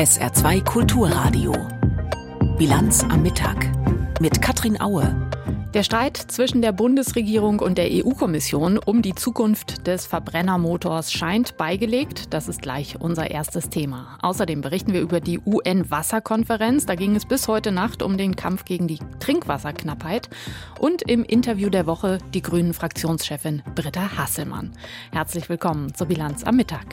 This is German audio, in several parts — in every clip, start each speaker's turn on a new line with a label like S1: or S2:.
S1: SR2 Kulturradio. Bilanz am Mittag mit Katrin Aue.
S2: Der Streit zwischen der Bundesregierung und der EU-Kommission um die Zukunft des Verbrennermotors scheint beigelegt. Das ist gleich unser erstes Thema. Außerdem berichten wir über die UN-Wasserkonferenz. Da ging es bis heute Nacht um den Kampf gegen die Trinkwasserknappheit. Und im Interview der Woche die grünen Fraktionschefin Britta Hasselmann. Herzlich willkommen zur Bilanz am Mittag.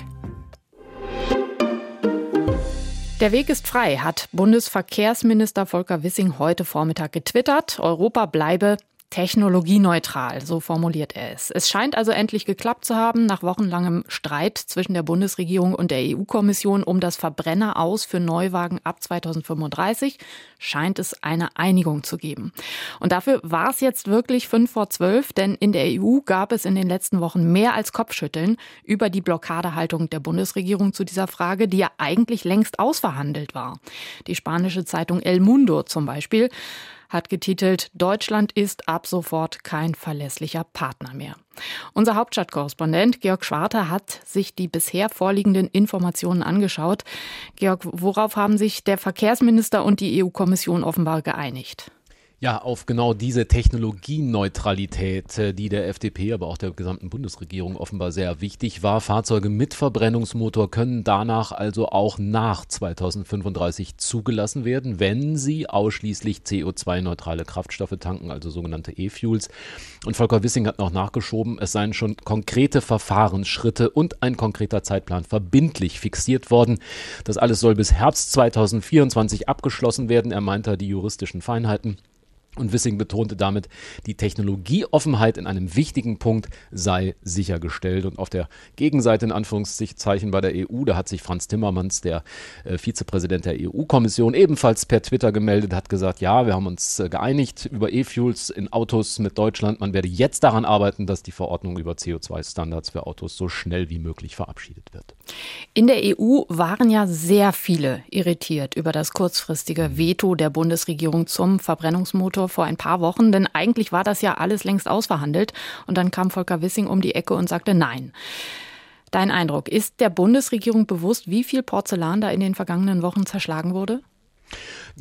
S2: Der Weg ist frei, hat Bundesverkehrsminister Volker Wissing heute Vormittag getwittert. Europa bleibe technologieneutral, so formuliert er es. Es scheint also endlich geklappt zu haben, nach wochenlangem Streit zwischen der Bundesregierung und der EU-Kommission um das Verbrenner aus für Neuwagen ab 2035 scheint es eine Einigung zu geben. Und dafür war es jetzt wirklich fünf vor zwölf, denn in der EU gab es in den letzten Wochen mehr als Kopfschütteln über die Blockadehaltung der Bundesregierung zu dieser Frage, die ja eigentlich längst ausverhandelt war. Die spanische Zeitung El Mundo zum Beispiel hat getitelt Deutschland ist ab sofort kein verlässlicher Partner mehr. Unser Hauptstadtkorrespondent Georg Schwarter hat sich die bisher vorliegenden Informationen angeschaut. Georg, worauf haben sich der Verkehrsminister und die EU-Kommission offenbar geeinigt?
S3: Ja, auf genau diese Technologieneutralität, äh, die der FDP, aber auch der gesamten Bundesregierung offenbar sehr wichtig war. Fahrzeuge mit Verbrennungsmotor können danach also auch nach 2035 zugelassen werden, wenn sie ausschließlich CO2-neutrale Kraftstoffe tanken, also sogenannte E-Fuels. Und Volker Wissing hat noch nachgeschoben, es seien schon konkrete Verfahrensschritte und ein konkreter Zeitplan verbindlich fixiert worden. Das alles soll bis Herbst 2024 abgeschlossen werden. Er meinte die juristischen Feinheiten. Und Wissing betonte damit, die Technologieoffenheit in einem wichtigen Punkt sei sichergestellt. Und auf der Gegenseite, in Anführungszeichen, bei der EU, da hat sich Franz Timmermans, der äh, Vizepräsident der EU-Kommission, ebenfalls per Twitter gemeldet, hat gesagt, ja, wir haben uns äh, geeinigt über E-Fuels in Autos mit Deutschland. Man werde jetzt daran arbeiten, dass die Verordnung über CO2-Standards für Autos so schnell wie möglich verabschiedet wird.
S2: In der EU waren ja sehr viele irritiert über das kurzfristige Veto der Bundesregierung zum Verbrennungsmotor vor ein paar Wochen, denn eigentlich war das ja alles längst ausverhandelt. Und dann kam Volker Wissing um die Ecke und sagte Nein. Dein Eindruck, ist der Bundesregierung bewusst, wie viel Porzellan da in den vergangenen Wochen zerschlagen wurde?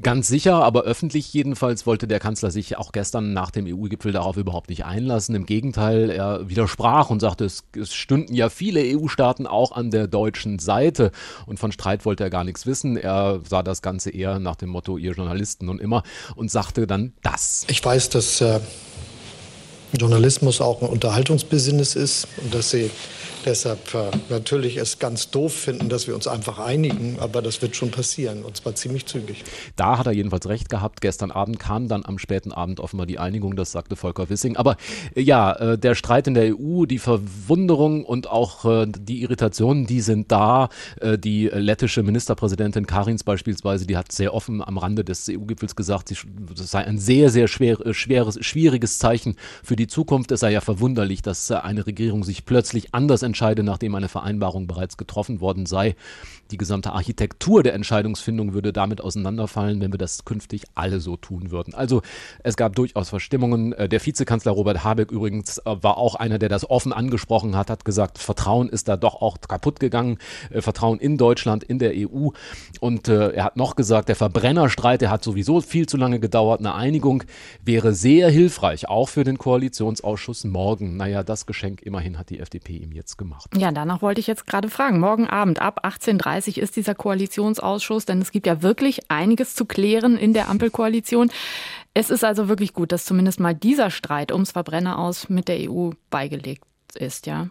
S3: Ganz sicher, aber öffentlich jedenfalls wollte der Kanzler sich auch gestern nach dem EU-Gipfel darauf überhaupt nicht einlassen. Im Gegenteil, er widersprach und sagte, es, es stünden ja viele EU-Staaten auch an der deutschen Seite. Und von Streit wollte er gar nichts wissen. Er sah das Ganze eher nach dem Motto, ihr Journalisten und immer, und sagte dann das.
S4: Ich weiß, dass äh, Journalismus auch ein Unterhaltungsbusiness ist und dass sie deshalb äh, natürlich es ganz doof finden, dass wir uns einfach einigen, aber das wird schon passieren und zwar ziemlich zügig.
S3: Da hat er jedenfalls recht gehabt. Gestern Abend kam dann am späten Abend offenbar die Einigung, das sagte Volker Wissing. Aber äh, ja, äh, der Streit in der EU, die Verwunderung und auch äh, die Irritationen, die sind da. Äh, die lettische Ministerpräsidentin Karins beispielsweise, die hat sehr offen am Rande des EU-Gipfels gesagt, das sei ein sehr, sehr schwer, äh, schweres, schwieriges Zeichen für die Zukunft. Es sei ja verwunderlich, dass eine Regierung sich plötzlich anders entscheidet entscheide, nachdem eine Vereinbarung bereits getroffen worden sei. Die gesamte Architektur der Entscheidungsfindung würde damit auseinanderfallen, wenn wir das künftig alle so tun würden. Also es gab durchaus Verstimmungen. Äh, der Vizekanzler Robert Habeck übrigens äh, war auch einer, der das offen angesprochen hat, hat gesagt, Vertrauen ist da doch auch kaputt gegangen. Äh, Vertrauen in Deutschland, in der EU. Und er hat noch gesagt, der Verbrennerstreit, der hat sowieso viel zu lange gedauert. Eine Einigung wäre sehr hilfreich, auch für den Koalitionsausschuss morgen. Naja, das Geschenk immerhin hat die FDP ihm jetzt gemacht.
S2: Ja, danach wollte ich jetzt gerade fragen. Morgen Abend ab 18.30 30 ist dieser Koalitionsausschuss, denn es gibt ja wirklich einiges zu klären in der Ampelkoalition. Es ist also wirklich gut, dass zumindest mal dieser Streit ums Verbrenner aus mit der EU beigelegt ist, ja.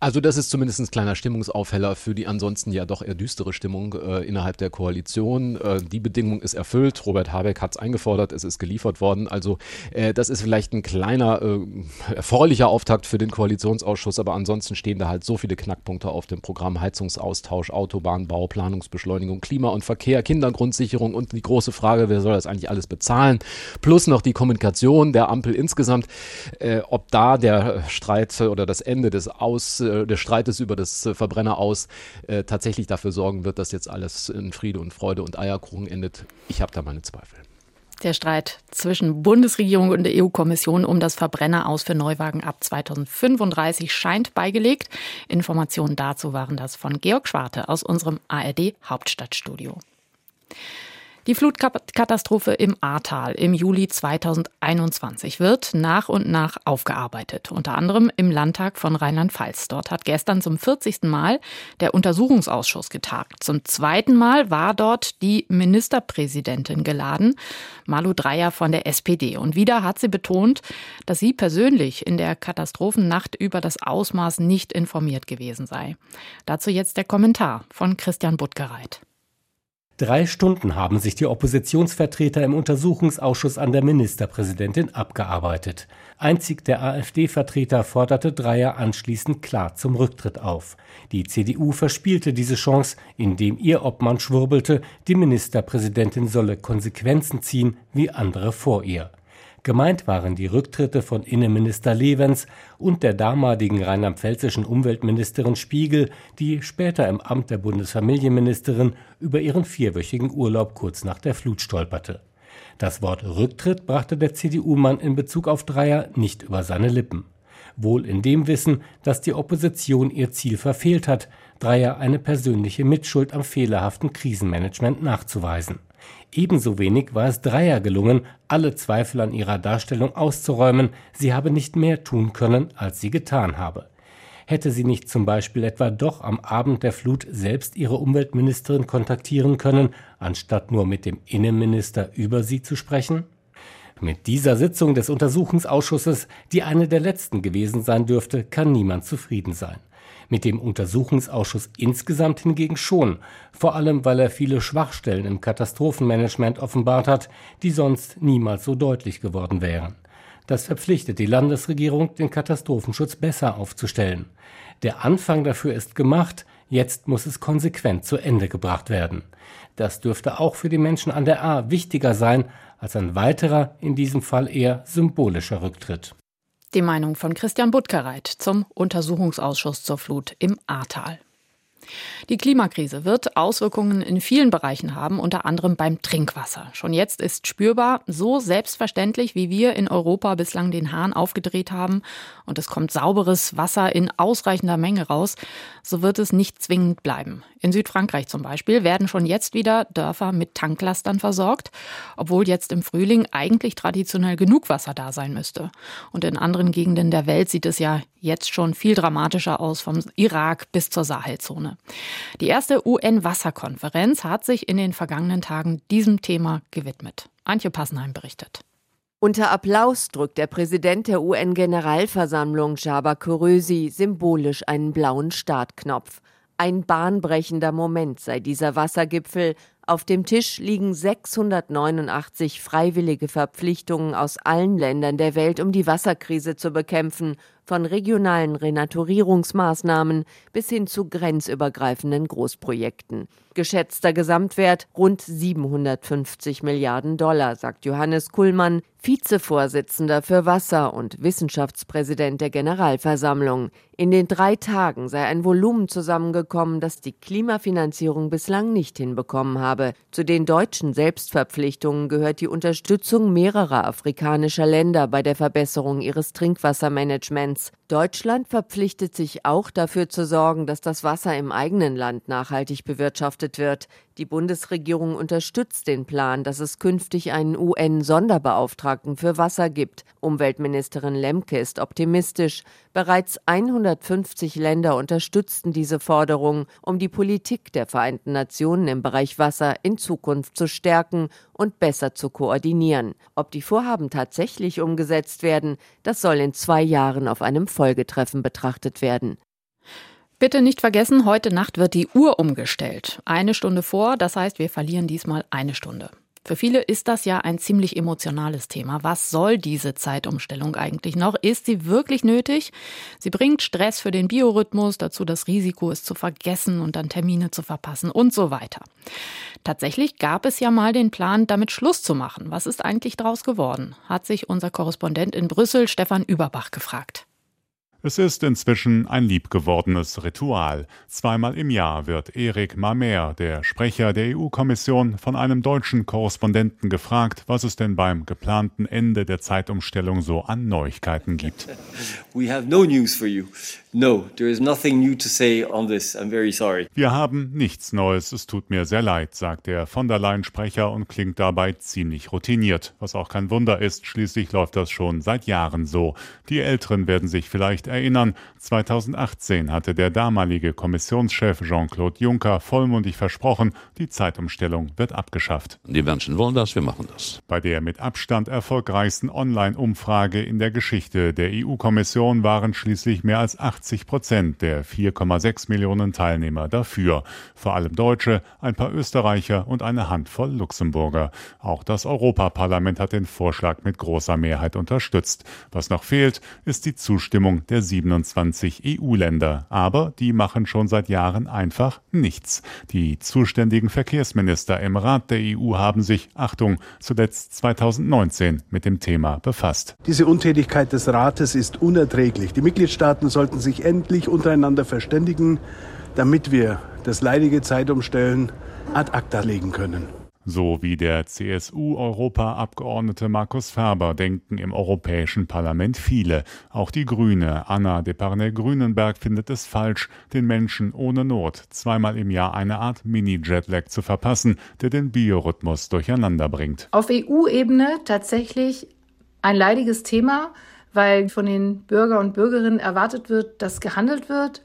S3: Also das ist zumindest ein kleiner Stimmungsaufheller für die ansonsten ja doch eher düstere Stimmung äh, innerhalb der Koalition. Äh, die Bedingung ist erfüllt. Robert Habeck hat es eingefordert, es ist geliefert worden. Also äh, das ist vielleicht ein kleiner äh, erfreulicher Auftakt für den Koalitionsausschuss, aber ansonsten stehen da halt so viele Knackpunkte auf dem Programm. Heizungsaustausch, Autobahnbau, Planungsbeschleunigung, Klima und Verkehr, Kindergrundsicherung und die große Frage, wer soll das eigentlich alles bezahlen? Plus noch die Kommunikation der Ampel insgesamt. Äh, ob da der Streit oder das Ende des Aus äh, des Streites über das äh, Verbrenner aus äh, tatsächlich dafür sorgen wird, dass jetzt alles in Friede und Freude und Eierkuchen endet. Ich habe da meine Zweifel.
S2: Der Streit zwischen Bundesregierung und der EU-Kommission um das Verbrenner aus für Neuwagen ab 2035 scheint beigelegt. Informationen dazu waren das von Georg Schwarte aus unserem ARD Hauptstadtstudio. Die Flutkatastrophe im Ahrtal im Juli 2021 wird nach und nach aufgearbeitet, unter anderem im Landtag von Rheinland-Pfalz. Dort hat gestern zum 40. Mal der Untersuchungsausschuss getagt. Zum zweiten Mal war dort die Ministerpräsidentin geladen, Malu Dreyer von der SPD. Und wieder hat sie betont, dass sie persönlich in der Katastrophennacht über das Ausmaß nicht informiert gewesen sei. Dazu jetzt der Kommentar von Christian Buttgereit.
S5: Drei Stunden haben sich die Oppositionsvertreter im Untersuchungsausschuss an der Ministerpräsidentin abgearbeitet. Einzig der AfD-Vertreter forderte Dreier anschließend klar zum Rücktritt auf. Die CDU verspielte diese Chance, indem ihr Obmann schwurbelte, die Ministerpräsidentin solle Konsequenzen ziehen wie andere vor ihr. Gemeint waren die Rücktritte von Innenminister Levens und der damaligen rheinland-pfälzischen Umweltministerin Spiegel, die später im Amt der Bundesfamilienministerin über ihren vierwöchigen Urlaub kurz nach der Flut stolperte. Das Wort Rücktritt brachte der CDU-Mann in Bezug auf Dreier nicht über seine Lippen. Wohl in dem Wissen, dass die Opposition ihr Ziel verfehlt hat, Dreier eine persönliche Mitschuld am fehlerhaften Krisenmanagement nachzuweisen. Ebenso wenig war es Dreier gelungen, alle Zweifel an ihrer Darstellung auszuräumen, sie habe nicht mehr tun können, als sie getan habe. Hätte sie nicht zum Beispiel etwa doch am Abend der Flut selbst ihre Umweltministerin kontaktieren können, anstatt nur mit dem Innenminister über sie zu sprechen? Mit dieser Sitzung des Untersuchungsausschusses, die eine der letzten gewesen sein dürfte, kann niemand zufrieden sein mit dem Untersuchungsausschuss insgesamt hingegen schon, vor allem weil er viele Schwachstellen im Katastrophenmanagement offenbart hat, die sonst niemals so deutlich geworden wären. Das verpflichtet die Landesregierung, den Katastrophenschutz besser aufzustellen. Der Anfang dafür ist gemacht, jetzt muss es konsequent zu Ende gebracht werden. Das dürfte auch für die Menschen an der A wichtiger sein als ein weiterer, in diesem Fall eher symbolischer Rücktritt.
S2: Die Meinung von Christian Buttgereit zum Untersuchungsausschuss zur Flut im Ahrtal. Die Klimakrise wird Auswirkungen in vielen Bereichen haben, unter anderem beim Trinkwasser. Schon jetzt ist spürbar, so selbstverständlich, wie wir in Europa bislang den Hahn aufgedreht haben und es kommt sauberes Wasser in ausreichender Menge raus, so wird es nicht zwingend bleiben. In Südfrankreich zum Beispiel werden schon jetzt wieder Dörfer mit Tanklastern versorgt, obwohl jetzt im Frühling eigentlich traditionell genug Wasser da sein müsste. Und in anderen Gegenden der Welt sieht es ja jetzt schon viel dramatischer aus, vom Irak bis zur Sahelzone. Die erste UN-Wasserkonferenz hat sich in den vergangenen Tagen diesem Thema gewidmet. Antje Passenheim berichtet.
S6: Unter Applaus drückt der Präsident der UN-Generalversammlung Jaba Kurösi symbolisch einen blauen Startknopf. Ein bahnbrechender Moment sei dieser Wassergipfel. Auf dem Tisch liegen 689 freiwillige Verpflichtungen aus allen Ländern der Welt, um die Wasserkrise zu bekämpfen von regionalen Renaturierungsmaßnahmen bis hin zu grenzübergreifenden Großprojekten. Geschätzter Gesamtwert rund 750 Milliarden Dollar, sagt Johannes Kuhlmann, Vizevorsitzender für Wasser und Wissenschaftspräsident der Generalversammlung. In den drei Tagen sei ein Volumen zusammengekommen, das die Klimafinanzierung bislang nicht hinbekommen habe. Zu den deutschen Selbstverpflichtungen gehört die Unterstützung mehrerer afrikanischer Länder bei der Verbesserung ihres Trinkwassermanagements months. Deutschland verpflichtet sich auch dafür zu sorgen, dass das Wasser im eigenen Land nachhaltig bewirtschaftet wird. Die Bundesregierung unterstützt den Plan, dass es künftig einen UN-Sonderbeauftragten für Wasser gibt. Umweltministerin Lemke ist optimistisch. Bereits 150 Länder unterstützten diese Forderung, um die Politik der Vereinten Nationen im Bereich Wasser in Zukunft zu stärken und besser zu koordinieren. Ob die Vorhaben tatsächlich umgesetzt werden, das soll in zwei Jahren auf einem Folgetreffen betrachtet werden.
S2: Bitte nicht vergessen, heute Nacht wird die Uhr umgestellt. Eine Stunde vor, das heißt, wir verlieren diesmal eine Stunde. Für viele ist das ja ein ziemlich emotionales Thema. Was soll diese Zeitumstellung eigentlich noch? Ist sie wirklich nötig? Sie bringt Stress für den Biorhythmus, dazu das Risiko, es zu vergessen und dann Termine zu verpassen und so weiter. Tatsächlich gab es ja mal den Plan, damit Schluss zu machen. Was ist eigentlich daraus geworden? Hat sich unser Korrespondent in Brüssel, Stefan Überbach, gefragt.
S7: Es ist inzwischen ein liebgewordenes Ritual. Zweimal im Jahr wird Erik Mamer, der Sprecher der EU-Kommission, von einem deutschen Korrespondenten gefragt, was es denn beim geplanten Ende der Zeitumstellung so an Neuigkeiten gibt.
S8: We have no news for you. No, there is nothing new to say on this. I'm very sorry.
S7: Wir haben nichts Neues. Es tut mir sehr leid, sagt der von der Leyen-Sprecher und klingt dabei ziemlich routiniert. Was auch kein Wunder ist, schließlich läuft das schon seit Jahren so. Die Älteren werden sich vielleicht erinnern. 2018 hatte der damalige Kommissionschef Jean-Claude Juncker vollmundig versprochen, die Zeitumstellung wird abgeschafft.
S9: Die Menschen wollen das, wir machen das.
S7: Bei der mit Abstand erfolgreichsten Online-Umfrage in der Geschichte der EU-Kommission waren schließlich mehr als 80 80 Prozent der 4,6 Millionen Teilnehmer dafür. Vor allem Deutsche, ein paar Österreicher und eine Handvoll Luxemburger. Auch das Europaparlament hat den Vorschlag mit großer Mehrheit unterstützt. Was noch fehlt, ist die Zustimmung der 27 EU-Länder. Aber die machen schon seit Jahren einfach nichts. Die zuständigen Verkehrsminister im Rat der EU haben sich, Achtung, zuletzt 2019 mit dem Thema befasst.
S10: Diese Untätigkeit des Rates ist unerträglich. Die Mitgliedstaaten sollten sich sich endlich untereinander verständigen, damit wir das leidige Zeitumstellen ad acta legen können.
S7: So wie der CSU-Europaabgeordnete Markus Ferber denken im Europäischen Parlament viele. Auch die Grüne Anna de Parnay-Grünenberg findet es falsch, den Menschen ohne Not zweimal im Jahr eine Art Mini-Jetlag zu verpassen, der den Biorhythmus durcheinander bringt.
S2: Auf EU-Ebene tatsächlich ein leidiges Thema weil von den Bürger und Bürgerinnen erwartet wird, dass gehandelt wird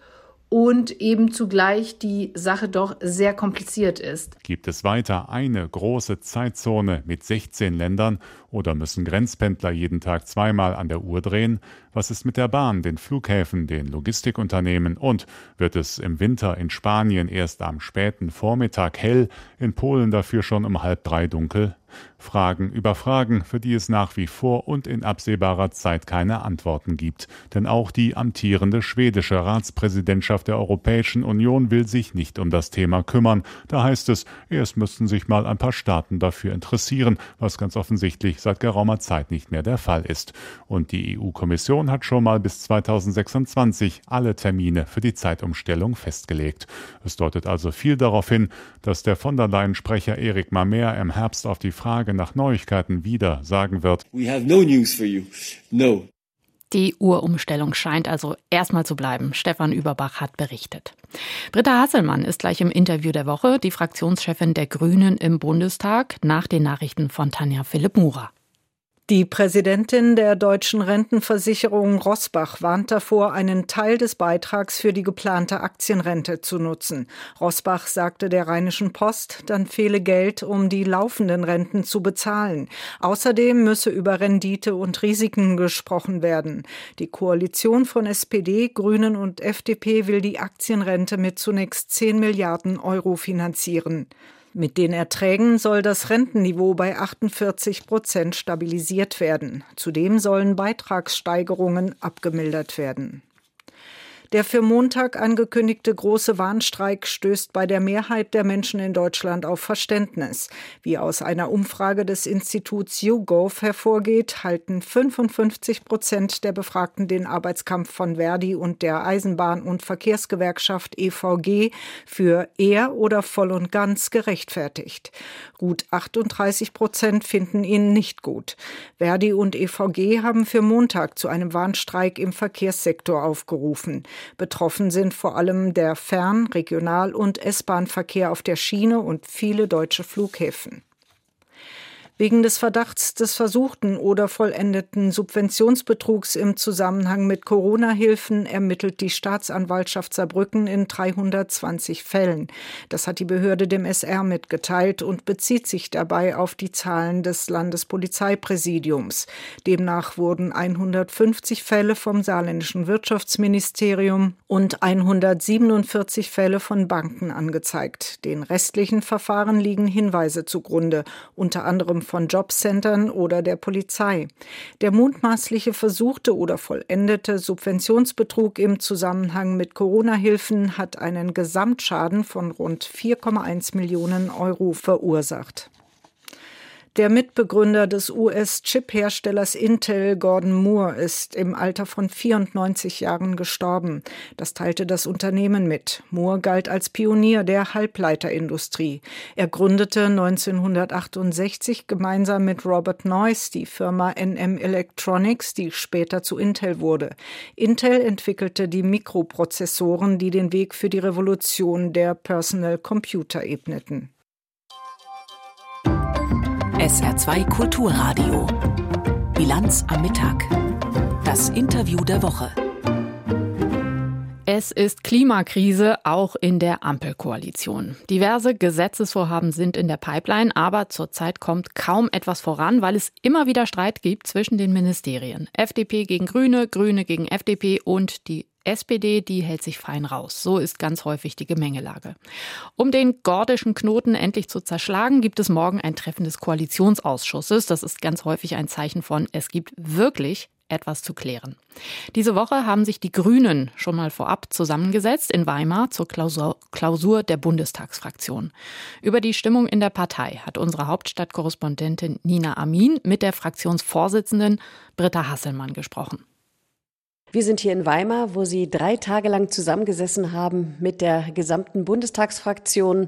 S2: und eben zugleich die Sache doch sehr kompliziert ist.
S7: Gibt es weiter eine große Zeitzone mit 16 Ländern oder müssen Grenzpendler jeden Tag zweimal an der Uhr drehen? Was ist mit der Bahn, den Flughäfen, den Logistikunternehmen und wird es im Winter in Spanien erst am späten Vormittag hell, in Polen dafür schon um halb drei dunkel? Fragen über Fragen, für die es nach wie vor und in absehbarer Zeit keine Antworten gibt. Denn auch die amtierende schwedische Ratspräsidentschaft der Europäischen Union will sich nicht um das Thema kümmern. Da heißt es, erst müssten sich mal ein paar Staaten dafür interessieren, was ganz offensichtlich seit geraumer Zeit nicht mehr der Fall ist. Und die EU-Kommission hat schon mal bis 2026 alle Termine für die Zeitumstellung festgelegt. Es deutet also viel darauf hin, dass der von der Leyen-Sprecher Erik Mamer im Herbst auf die Frage nach Neuigkeiten wieder sagen wird.
S8: We have no news for you. No.
S2: Die Uhrumstellung scheint also erstmal zu bleiben. Stefan Überbach hat berichtet. Britta Hasselmann ist gleich im Interview der Woche, die Fraktionschefin der Grünen im Bundestag, nach den Nachrichten von Tanja Philipp Murer.
S11: Die Präsidentin der deutschen Rentenversicherung Rosbach warnt davor, einen Teil des Beitrags für die geplante Aktienrente zu nutzen. Rosbach sagte der Rheinischen Post, dann fehle Geld, um die laufenden Renten zu bezahlen. Außerdem müsse über Rendite und Risiken gesprochen werden. Die Koalition von SPD, Grünen und FDP will die Aktienrente mit zunächst 10 Milliarden Euro finanzieren. Mit den Erträgen soll das Rentenniveau bei 48 Prozent stabilisiert werden. Zudem sollen Beitragssteigerungen abgemildert werden. Der für Montag angekündigte große Warnstreik stößt bei der Mehrheit der Menschen in Deutschland auf Verständnis. Wie aus einer Umfrage des Instituts YouGov hervorgeht, halten 55 Prozent der Befragten den Arbeitskampf von Verdi und der Eisenbahn- und Verkehrsgewerkschaft EVG für eher oder voll und ganz gerechtfertigt. Gut 38 Prozent finden ihn nicht gut. Verdi und EVG haben für Montag zu einem Warnstreik im Verkehrssektor aufgerufen. Betroffen sind vor allem der Fern-, Regional- und S-Bahn-Verkehr auf der Schiene und viele deutsche Flughäfen. Wegen des Verdachts des versuchten oder vollendeten Subventionsbetrugs im Zusammenhang mit Corona-Hilfen ermittelt die Staatsanwaltschaft Saarbrücken in 320 Fällen. Das hat die Behörde dem SR mitgeteilt und bezieht sich dabei auf die Zahlen des Landespolizeipräsidiums. Demnach wurden 150 Fälle vom saarländischen Wirtschaftsministerium und 147 Fälle von Banken angezeigt. Den restlichen Verfahren liegen Hinweise zugrunde, unter anderem von Jobcentern oder der Polizei. Der mutmaßliche versuchte oder vollendete Subventionsbetrug im Zusammenhang mit Corona-Hilfen hat einen Gesamtschaden von rund 4,1 Millionen Euro verursacht. Der Mitbegründer des US-Chip-Herstellers Intel, Gordon Moore, ist im Alter von 94 Jahren gestorben. Das teilte das Unternehmen mit. Moore galt als Pionier der Halbleiterindustrie. Er gründete 1968 gemeinsam mit Robert Noyce die Firma NM Electronics, die später zu Intel wurde. Intel entwickelte die Mikroprozessoren, die den Weg für die Revolution der Personal Computer ebneten.
S1: SR2 Kulturradio. Bilanz am Mittag. Das Interview der Woche.
S2: Es ist Klimakrise auch in der Ampelkoalition. Diverse Gesetzesvorhaben sind in der Pipeline, aber zurzeit kommt kaum etwas voran, weil es immer wieder Streit gibt zwischen den Ministerien. FDP gegen Grüne, Grüne gegen FDP und die SPD, die hält sich fein raus. So ist ganz häufig die Gemengelage. Um den gordischen Knoten endlich zu zerschlagen, gibt es morgen ein Treffen des Koalitionsausschusses. Das ist ganz häufig ein Zeichen von, es gibt wirklich etwas zu klären. Diese Woche haben sich die Grünen schon mal vorab zusammengesetzt in Weimar zur Klausur, Klausur der Bundestagsfraktion. Über die Stimmung in der Partei hat unsere Hauptstadtkorrespondentin Nina Amin mit der Fraktionsvorsitzenden Britta Hasselmann gesprochen.
S12: Wir sind hier in Weimar, wo Sie drei Tage lang zusammengesessen haben mit der gesamten Bundestagsfraktion.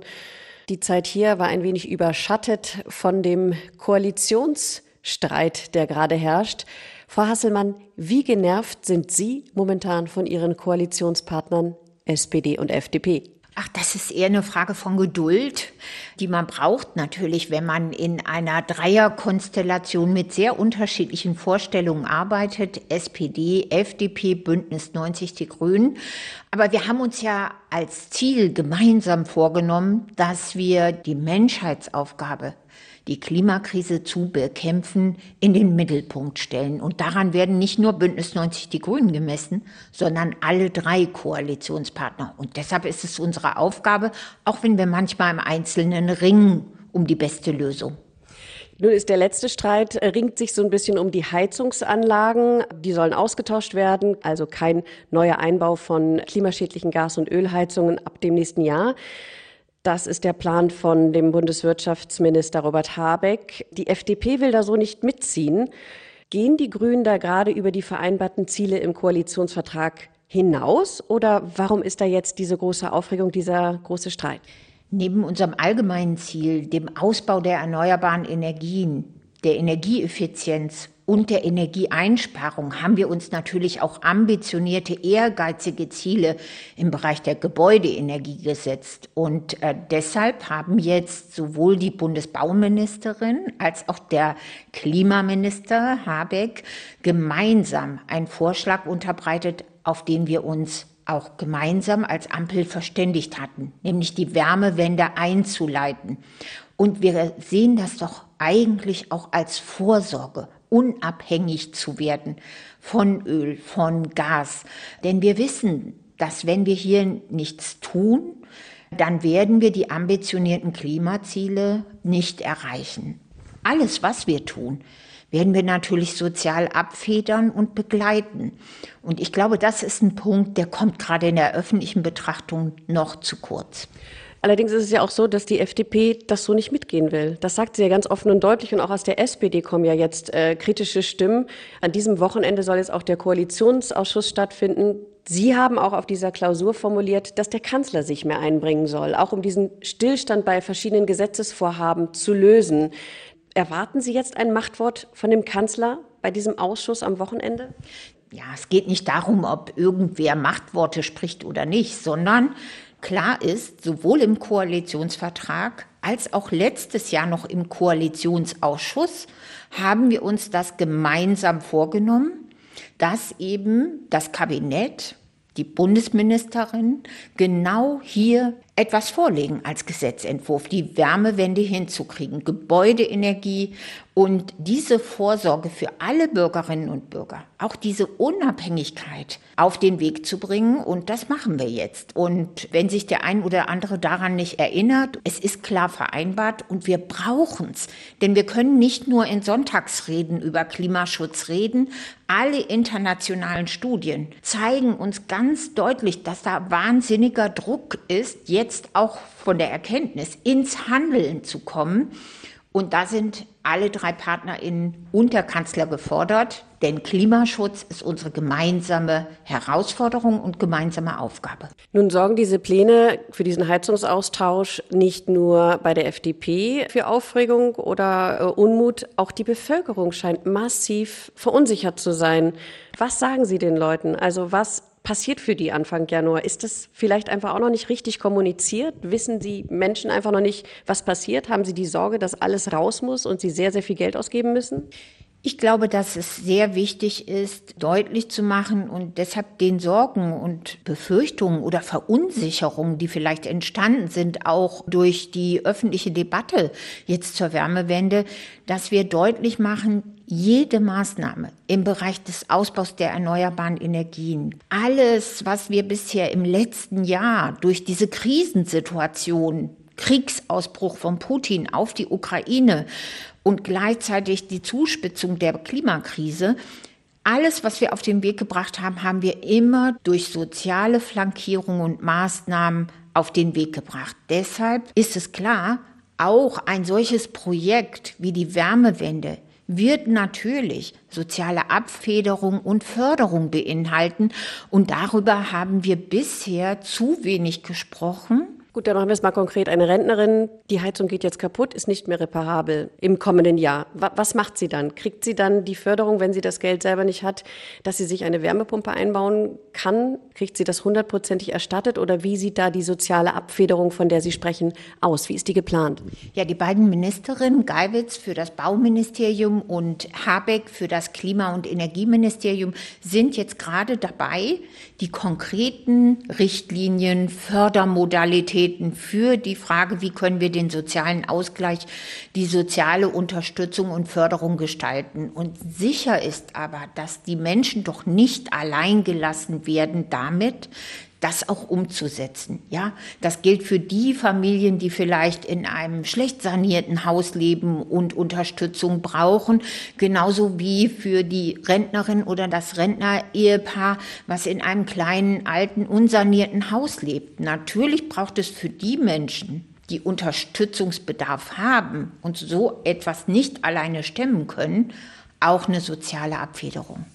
S12: Die Zeit hier war ein wenig überschattet von dem Koalitionsstreit, der gerade herrscht. Frau Hasselmann, wie genervt sind Sie momentan von Ihren Koalitionspartnern SPD und FDP?
S13: Ach, das ist eher eine Frage von Geduld, die man braucht natürlich, wenn man in einer Dreierkonstellation mit sehr unterschiedlichen Vorstellungen arbeitet. SPD, FDP, Bündnis 90, die Grünen. Aber wir haben uns ja als Ziel gemeinsam vorgenommen, dass wir die Menschheitsaufgabe die Klimakrise zu bekämpfen, in den Mittelpunkt stellen. Und daran werden nicht nur Bündnis 90 die Grünen gemessen, sondern alle drei Koalitionspartner. Und deshalb ist es unsere Aufgabe, auch wenn wir manchmal im Einzelnen ringen um die beste Lösung.
S12: Nun ist der letzte Streit, äh, ringt sich so ein bisschen um die Heizungsanlagen. Die sollen ausgetauscht werden, also kein neuer Einbau von klimaschädlichen Gas- und Ölheizungen ab dem nächsten Jahr. Das ist der Plan von dem Bundeswirtschaftsminister Robert Habeck. Die FDP will da so nicht mitziehen. Gehen die Grünen da gerade über die vereinbarten Ziele im Koalitionsvertrag hinaus oder warum ist da jetzt diese große Aufregung, dieser große Streit?
S13: Neben unserem allgemeinen Ziel, dem Ausbau der erneuerbaren Energien, der Energieeffizienz und der Energieeinsparung haben wir uns natürlich auch ambitionierte, ehrgeizige Ziele im Bereich der Gebäudeenergie gesetzt. Und äh, deshalb haben jetzt sowohl die Bundesbauministerin als auch der Klimaminister Habeck gemeinsam einen Vorschlag unterbreitet, auf den wir uns auch gemeinsam als Ampel verständigt hatten, nämlich die Wärmewende einzuleiten. Und wir sehen das doch eigentlich auch als Vorsorge unabhängig zu werden von Öl, von Gas. Denn wir wissen, dass wenn wir hier nichts tun, dann werden wir die ambitionierten Klimaziele nicht erreichen. Alles, was wir tun, werden wir natürlich sozial abfedern und begleiten. Und ich glaube, das ist ein Punkt, der kommt gerade in der öffentlichen Betrachtung noch zu kurz.
S12: Allerdings ist es ja auch so, dass die FDP das so nicht mitgehen will. Das sagt sie ja ganz offen und deutlich. Und auch aus der SPD kommen ja jetzt äh, kritische Stimmen. An diesem Wochenende soll jetzt auch der Koalitionsausschuss stattfinden. Sie haben auch auf dieser Klausur formuliert, dass der Kanzler sich mehr einbringen soll, auch um diesen Stillstand bei verschiedenen Gesetzesvorhaben zu lösen. Erwarten Sie jetzt ein Machtwort von dem Kanzler bei diesem Ausschuss am Wochenende?
S13: Ja, es geht nicht darum, ob irgendwer Machtworte spricht oder nicht, sondern Klar ist, sowohl im Koalitionsvertrag als auch letztes Jahr noch im Koalitionsausschuss haben wir uns das gemeinsam vorgenommen, dass eben das Kabinett, die Bundesministerin genau hier etwas vorlegen als Gesetzentwurf, die Wärmewende hinzukriegen, Gebäudeenergie und diese Vorsorge für alle Bürgerinnen und Bürger, auch diese Unabhängigkeit auf den Weg zu bringen. Und das machen wir jetzt. Und wenn sich der ein oder andere daran nicht erinnert, es ist klar vereinbart und wir brauchen es. Denn wir können nicht nur in Sonntagsreden über Klimaschutz reden. Alle internationalen Studien zeigen uns ganz deutlich, dass da wahnsinniger Druck ist, jetzt auch von der Erkenntnis ins Handeln zu kommen. Und da sind alle drei PartnerInnen und der Kanzler gefordert, denn Klimaschutz ist unsere gemeinsame Herausforderung und gemeinsame Aufgabe.
S12: Nun sorgen diese Pläne für diesen Heizungsaustausch nicht nur bei der FDP für Aufregung oder äh, Unmut, auch die Bevölkerung scheint massiv verunsichert zu sein. Was sagen Sie den Leuten? Also was passiert für die Anfang Januar? Ist das vielleicht einfach auch noch nicht richtig kommuniziert? Wissen die Menschen einfach noch nicht, was passiert? Haben sie die Sorge, dass alles raus muss und sie sehr, sehr viel Geld ausgeben müssen?
S13: Ich glaube, dass es sehr wichtig ist, deutlich zu machen und deshalb den Sorgen und Befürchtungen oder Verunsicherungen, die vielleicht entstanden sind, auch durch die öffentliche Debatte jetzt zur Wärmewende, dass wir deutlich machen, jede Maßnahme im Bereich des Ausbaus der erneuerbaren Energien, alles, was wir bisher im letzten Jahr durch diese Krisensituation Kriegsausbruch von Putin auf die Ukraine und gleichzeitig die Zuspitzung der Klimakrise. Alles, was wir auf den Weg gebracht haben, haben wir immer durch soziale Flankierung und Maßnahmen auf den Weg gebracht. Deshalb ist es klar, auch ein solches Projekt wie die Wärmewende wird natürlich soziale Abfederung und Förderung beinhalten. Und darüber haben wir bisher zu wenig gesprochen.
S12: Gut, dann machen wir es mal konkret. Eine Rentnerin, die Heizung geht jetzt kaputt, ist nicht mehr reparabel im kommenden Jahr. Was macht sie dann? Kriegt sie dann die Förderung, wenn sie das Geld selber nicht hat, dass sie sich eine Wärmepumpe einbauen kann? Kriegt sie das hundertprozentig erstattet oder wie sieht da die soziale Abfederung, von der Sie sprechen, aus? Wie ist die geplant?
S13: Ja, die beiden Ministerinnen, Geiwitz für das Bauministerium und Habeck für das Klima- und Energieministerium, sind jetzt gerade dabei, die konkreten Richtlinien, Fördermodalitäten, für die Frage, wie können wir den sozialen Ausgleich, die soziale Unterstützung und Förderung gestalten. Und sicher ist aber, dass die Menschen doch nicht allein gelassen werden damit, das auch umzusetzen. Ja, das gilt für die Familien, die vielleicht in einem schlecht sanierten Haus leben und Unterstützung brauchen, genauso wie für die Rentnerin oder das Rentner-Ehepaar, was in einem kleinen, alten, unsanierten Haus lebt. Natürlich braucht es für die Menschen, die Unterstützungsbedarf haben und so etwas nicht alleine stemmen können, auch eine soziale Abfederung.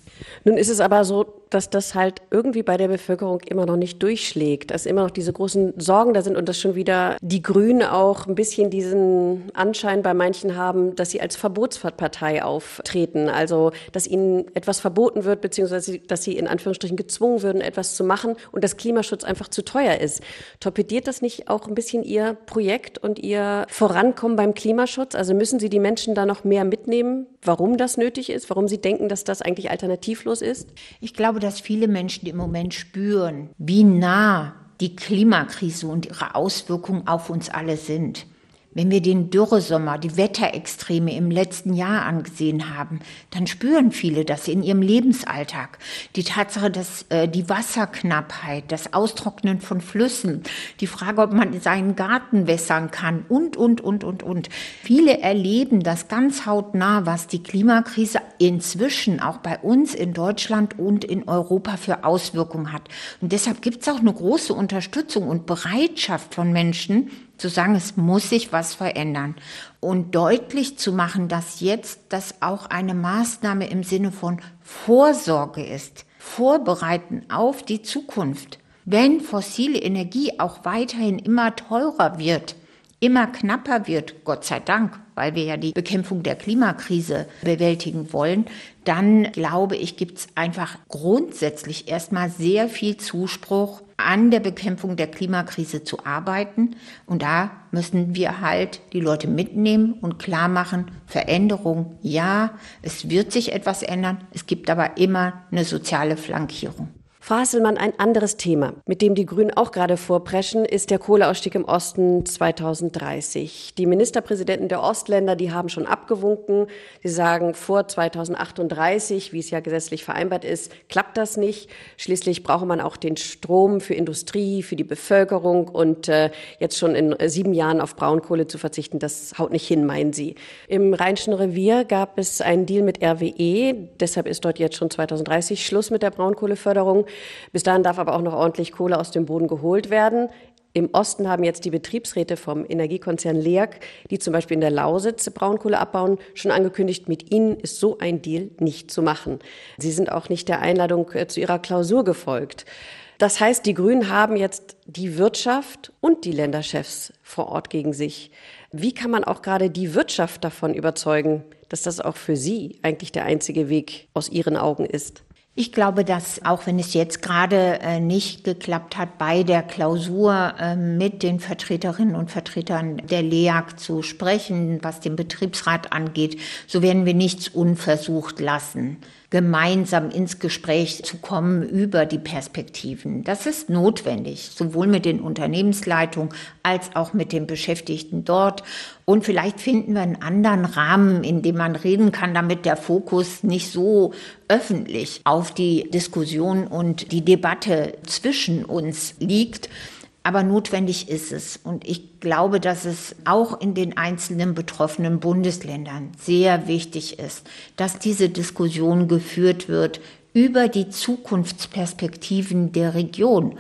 S12: Nun ist es aber so, dass das halt irgendwie bei der Bevölkerung immer noch nicht durchschlägt, dass immer noch diese großen Sorgen da sind und dass schon wieder die Grünen auch ein bisschen diesen Anschein bei manchen haben, dass sie als Verbotspartei auftreten, also dass ihnen etwas verboten wird, beziehungsweise dass sie in Anführungsstrichen gezwungen würden, etwas zu machen und dass Klimaschutz einfach zu teuer ist. Torpediert das nicht auch ein bisschen Ihr Projekt und Ihr Vorankommen beim Klimaschutz? Also müssen Sie die Menschen da noch mehr mitnehmen, warum das nötig ist, warum Sie denken, dass das eigentlich alternativlos ist?
S13: Ich glaube, glaube, dass viele Menschen im Moment spüren, wie nah die Klimakrise und ihre Auswirkungen auf uns alle sind. Wenn wir den Dürresommer, die Wetterextreme im letzten Jahr angesehen haben, dann spüren viele das in ihrem Lebensalltag. Die Tatsache, dass äh, die Wasserknappheit, das Austrocknen von Flüssen, die Frage, ob man seinen Garten wässern kann und, und, und, und, und. Viele erleben das ganz hautnah, was die Klimakrise inzwischen auch bei uns in Deutschland und in Europa für Auswirkungen hat. Und deshalb gibt es auch eine große Unterstützung und Bereitschaft von Menschen, zu sagen, es muss sich was verändern und deutlich zu machen, dass jetzt das auch eine Maßnahme im Sinne von Vorsorge ist, vorbereiten auf die Zukunft. Wenn fossile Energie auch weiterhin immer teurer wird, immer knapper wird, Gott sei Dank, weil wir ja die Bekämpfung der Klimakrise bewältigen wollen, dann glaube ich, gibt es einfach grundsätzlich erstmal sehr viel Zuspruch an der Bekämpfung der Klimakrise zu arbeiten. Und da müssen wir halt die Leute mitnehmen und klar machen, Veränderung, ja, es wird sich etwas ändern, es gibt aber immer eine soziale Flankierung.
S12: Frau Hasselmann, ein anderes Thema, mit dem die Grünen auch gerade vorpreschen, ist der Kohleausstieg im Osten 2030. Die Ministerpräsidenten der Ostländer, die haben schon abgewunken. Sie sagen, vor 2038, wie es ja gesetzlich vereinbart ist, klappt das nicht. Schließlich brauche man auch den Strom für Industrie, für die Bevölkerung und äh, jetzt schon in sieben Jahren auf Braunkohle zu verzichten, das haut nicht hin, meinen Sie. Im Rheinischen Revier gab es einen Deal mit RWE, deshalb ist dort jetzt schon 2030 Schluss mit der Braunkohleförderung. Bis dahin darf aber auch noch ordentlich Kohle aus dem Boden geholt werden. Im Osten haben jetzt die Betriebsräte vom Energiekonzern LEAG, die zum Beispiel in der Lausitz Braunkohle abbauen, schon angekündigt, mit ihnen ist so ein Deal nicht zu machen. Sie sind auch nicht der Einladung äh, zu ihrer Klausur gefolgt. Das heißt, die Grünen haben jetzt die Wirtschaft und die Länderchefs vor Ort gegen sich. Wie kann man auch gerade die Wirtschaft davon überzeugen, dass das auch für sie eigentlich der einzige Weg aus ihren Augen ist?
S13: Ich glaube, dass auch wenn es jetzt gerade äh, nicht geklappt hat, bei der Klausur äh, mit den Vertreterinnen und Vertretern der LEAG zu sprechen, was den Betriebsrat angeht, so werden wir nichts unversucht lassen gemeinsam ins Gespräch zu kommen über die Perspektiven. Das ist notwendig, sowohl mit den Unternehmensleitungen als auch mit den Beschäftigten dort. Und vielleicht finden wir einen anderen Rahmen, in dem man reden kann, damit der Fokus nicht so öffentlich auf die Diskussion und die Debatte zwischen uns liegt. Aber notwendig ist es. Und ich glaube, dass es auch in den einzelnen betroffenen Bundesländern sehr wichtig ist, dass diese Diskussion geführt wird über die Zukunftsperspektiven der Region.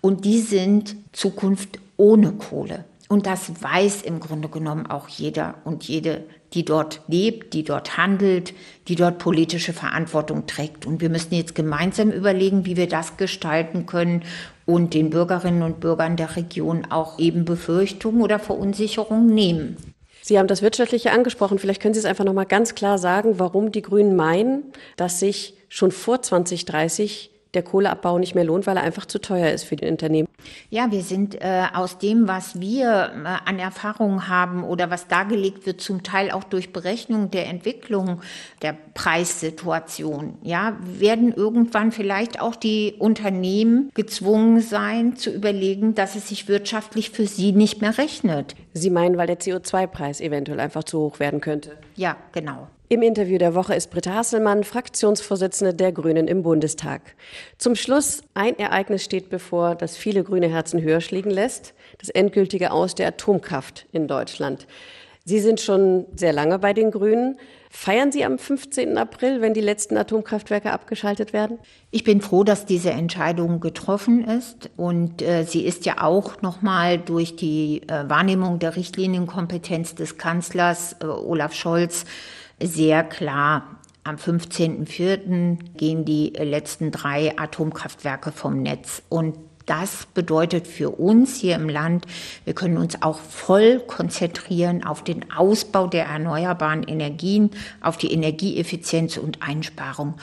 S13: Und die sind Zukunft ohne Kohle. Und das weiß im Grunde genommen auch jeder und jede, die dort lebt, die dort handelt, die dort politische Verantwortung trägt. Und wir müssen jetzt gemeinsam überlegen, wie wir das gestalten können und den Bürgerinnen und Bürgern der Region auch eben Befürchtungen oder Verunsicherungen nehmen.
S12: Sie haben das Wirtschaftliche angesprochen. Vielleicht können Sie es einfach noch mal ganz klar sagen, warum die Grünen meinen, dass sich schon vor 2030 der Kohleabbau nicht mehr lohnt, weil er einfach zu teuer ist für die Unternehmen.
S13: Ja, wir sind äh, aus dem, was wir äh, an Erfahrungen haben oder was dargelegt wird, zum Teil auch durch Berechnung der Entwicklung der Preissituation, ja, werden irgendwann vielleicht auch die Unternehmen gezwungen sein, zu überlegen, dass es sich wirtschaftlich für sie nicht mehr rechnet.
S12: Sie meinen, weil der CO2-Preis eventuell einfach zu hoch werden könnte?
S13: Ja, genau.
S12: Im Interview der Woche ist Britta Hasselmann, Fraktionsvorsitzende der Grünen im Bundestag. Zum Schluss, ein Ereignis steht bevor, das viele grüne Herzen höher schlägen lässt. Das endgültige Aus der Atomkraft in Deutschland. Sie sind schon sehr lange bei den Grünen. Feiern Sie am 15. April, wenn die letzten Atomkraftwerke abgeschaltet werden?
S13: Ich bin froh, dass diese Entscheidung getroffen ist und äh, sie ist ja auch nochmal durch die äh, Wahrnehmung der Richtlinienkompetenz des Kanzlers äh, Olaf Scholz sehr klar. Am 15.04. gehen die letzten drei Atomkraftwerke vom Netz. Und das bedeutet für uns hier im Land, wir können uns auch voll konzentrieren auf den Ausbau der erneuerbaren Energien, auf die Energieeffizienz und Einsparung.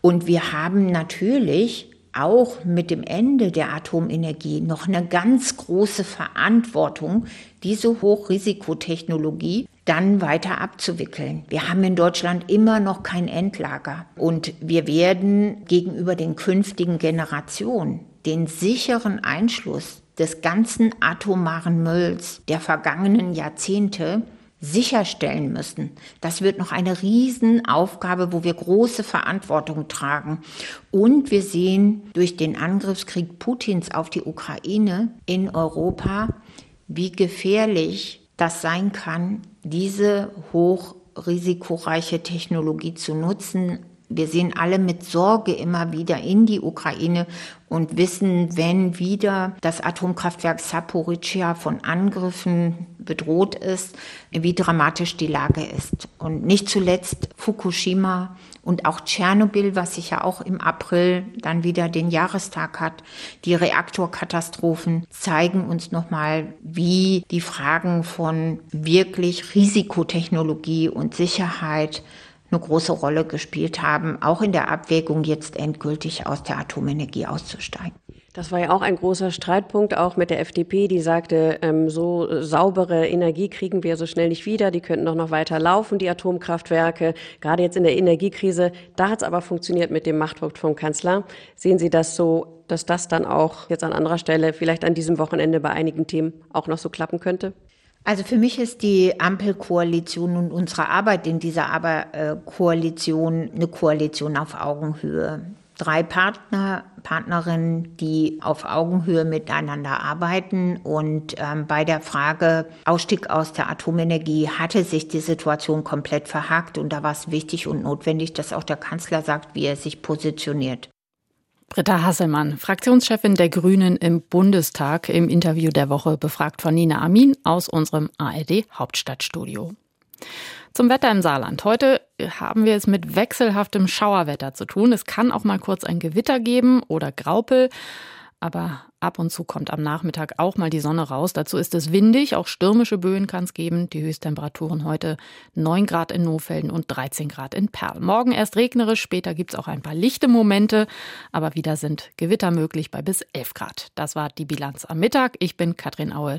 S13: Und wir haben natürlich auch mit dem Ende der Atomenergie noch eine ganz große Verantwortung, diese Hochrisikotechnologie dann weiter abzuwickeln. Wir haben in Deutschland immer noch kein Endlager und wir werden gegenüber den künftigen Generationen den sicheren Einschluss des ganzen atomaren Mülls der vergangenen Jahrzehnte sicherstellen müssen. Das wird noch eine Riesenaufgabe, wo wir große Verantwortung tragen. Und wir sehen durch den Angriffskrieg Putins auf die Ukraine in Europa, wie gefährlich das sein kann, diese hochrisikoreiche Technologie zu nutzen. Wir sehen alle mit Sorge immer wieder in die Ukraine und wissen, wenn wieder das Atomkraftwerk Saporischia von Angriffen bedroht ist, wie dramatisch die Lage ist. Und nicht zuletzt Fukushima und auch Tschernobyl, was sich ja auch im April dann wieder den Jahrestag hat. Die Reaktorkatastrophen zeigen uns nochmal, wie die Fragen von wirklich Risikotechnologie und Sicherheit eine große Rolle gespielt haben, auch in der Abwägung jetzt endgültig aus der Atomenergie auszusteigen.
S12: Das war ja auch ein großer Streitpunkt, auch mit der FDP, die sagte, ähm, so saubere Energie kriegen wir so schnell nicht wieder, die könnten doch noch weiter laufen, die Atomkraftwerke, gerade jetzt in der Energiekrise. Da hat es aber funktioniert mit dem Machtwort vom Kanzler. Sehen Sie das so, dass das dann auch jetzt an anderer Stelle, vielleicht an diesem Wochenende bei einigen Themen auch noch so klappen könnte?
S13: Also für mich ist die Ampelkoalition und unsere Arbeit in dieser Koalition eine Koalition auf Augenhöhe. Drei Partner, Partnerinnen, die auf Augenhöhe miteinander arbeiten. Und ähm, bei der Frage Ausstieg aus der Atomenergie hatte sich die Situation komplett verhakt. Und da war es wichtig und notwendig, dass auch der Kanzler sagt, wie er sich positioniert.
S2: Britta Hasselmann, Fraktionschefin der Grünen im Bundestag, im Interview der Woche befragt von Nina Amin aus unserem ARD Hauptstadtstudio. Zum Wetter im Saarland. Heute haben wir es mit wechselhaftem Schauerwetter zu tun. Es kann auch mal kurz ein Gewitter geben oder Graupel aber ab und zu kommt am Nachmittag auch mal die Sonne raus. Dazu ist es windig, auch stürmische Böen kann es geben. Die Höchsttemperaturen heute 9 Grad in Nofelden und 13 Grad in Perl. Morgen erst regnerisch, später gibt es auch ein paar lichte Momente, aber wieder sind Gewitter möglich bei bis 11 Grad. Das war die Bilanz am Mittag. Ich bin Katrin Aue.